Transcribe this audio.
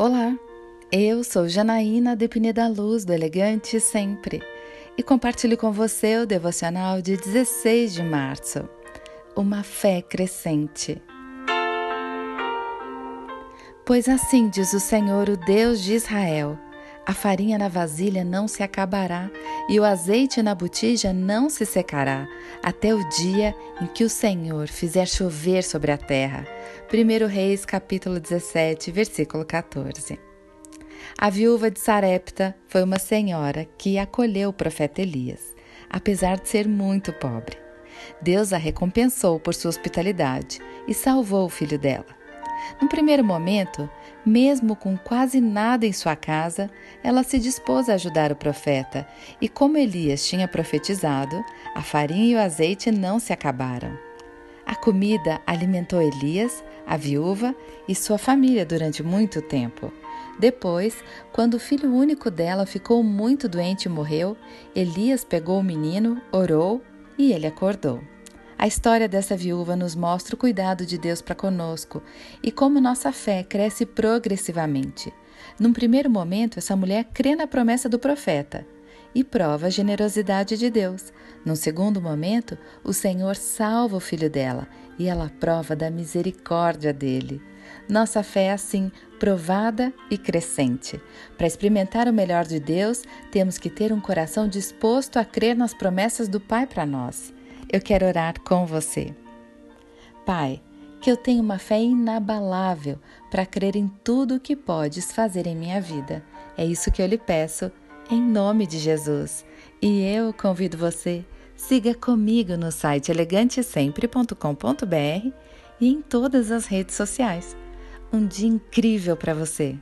Olá, eu sou Janaína Depine da Luz do Elegante Sempre e compartilho com você o devocional de 16 de março, Uma Fé Crescente. Pois assim diz o Senhor, o Deus de Israel: a farinha na vasilha não se acabará e o azeite na botija não se secará, até o dia em que o Senhor fizer chover sobre a terra. 1 Reis capítulo 17, versículo 14. A viúva de Sarepta foi uma senhora que acolheu o profeta Elias, apesar de ser muito pobre. Deus a recompensou por sua hospitalidade e salvou o filho dela. No primeiro momento, mesmo com quase nada em sua casa, ela se dispôs a ajudar o profeta, e como Elias tinha profetizado, a farinha e o azeite não se acabaram. A comida alimentou Elias, a viúva e sua família durante muito tempo. Depois, quando o filho único dela ficou muito doente e morreu, Elias pegou o menino, orou e ele acordou. A história dessa viúva nos mostra o cuidado de Deus para conosco e como nossa fé cresce progressivamente. Num primeiro momento, essa mulher crê na promessa do profeta e prova a generosidade de Deus. Num segundo momento, o Senhor salva o filho dela e ela prova da misericórdia dele. Nossa fé é assim, provada e crescente. Para experimentar o melhor de Deus, temos que ter um coração disposto a crer nas promessas do Pai para nós eu quero orar com você. Pai, que eu tenha uma fé inabalável para crer em tudo o que podes fazer em minha vida. É isso que eu lhe peço, em nome de Jesus. E eu convido você, siga comigo no site elegantesempre.com.br e em todas as redes sociais. Um dia incrível para você!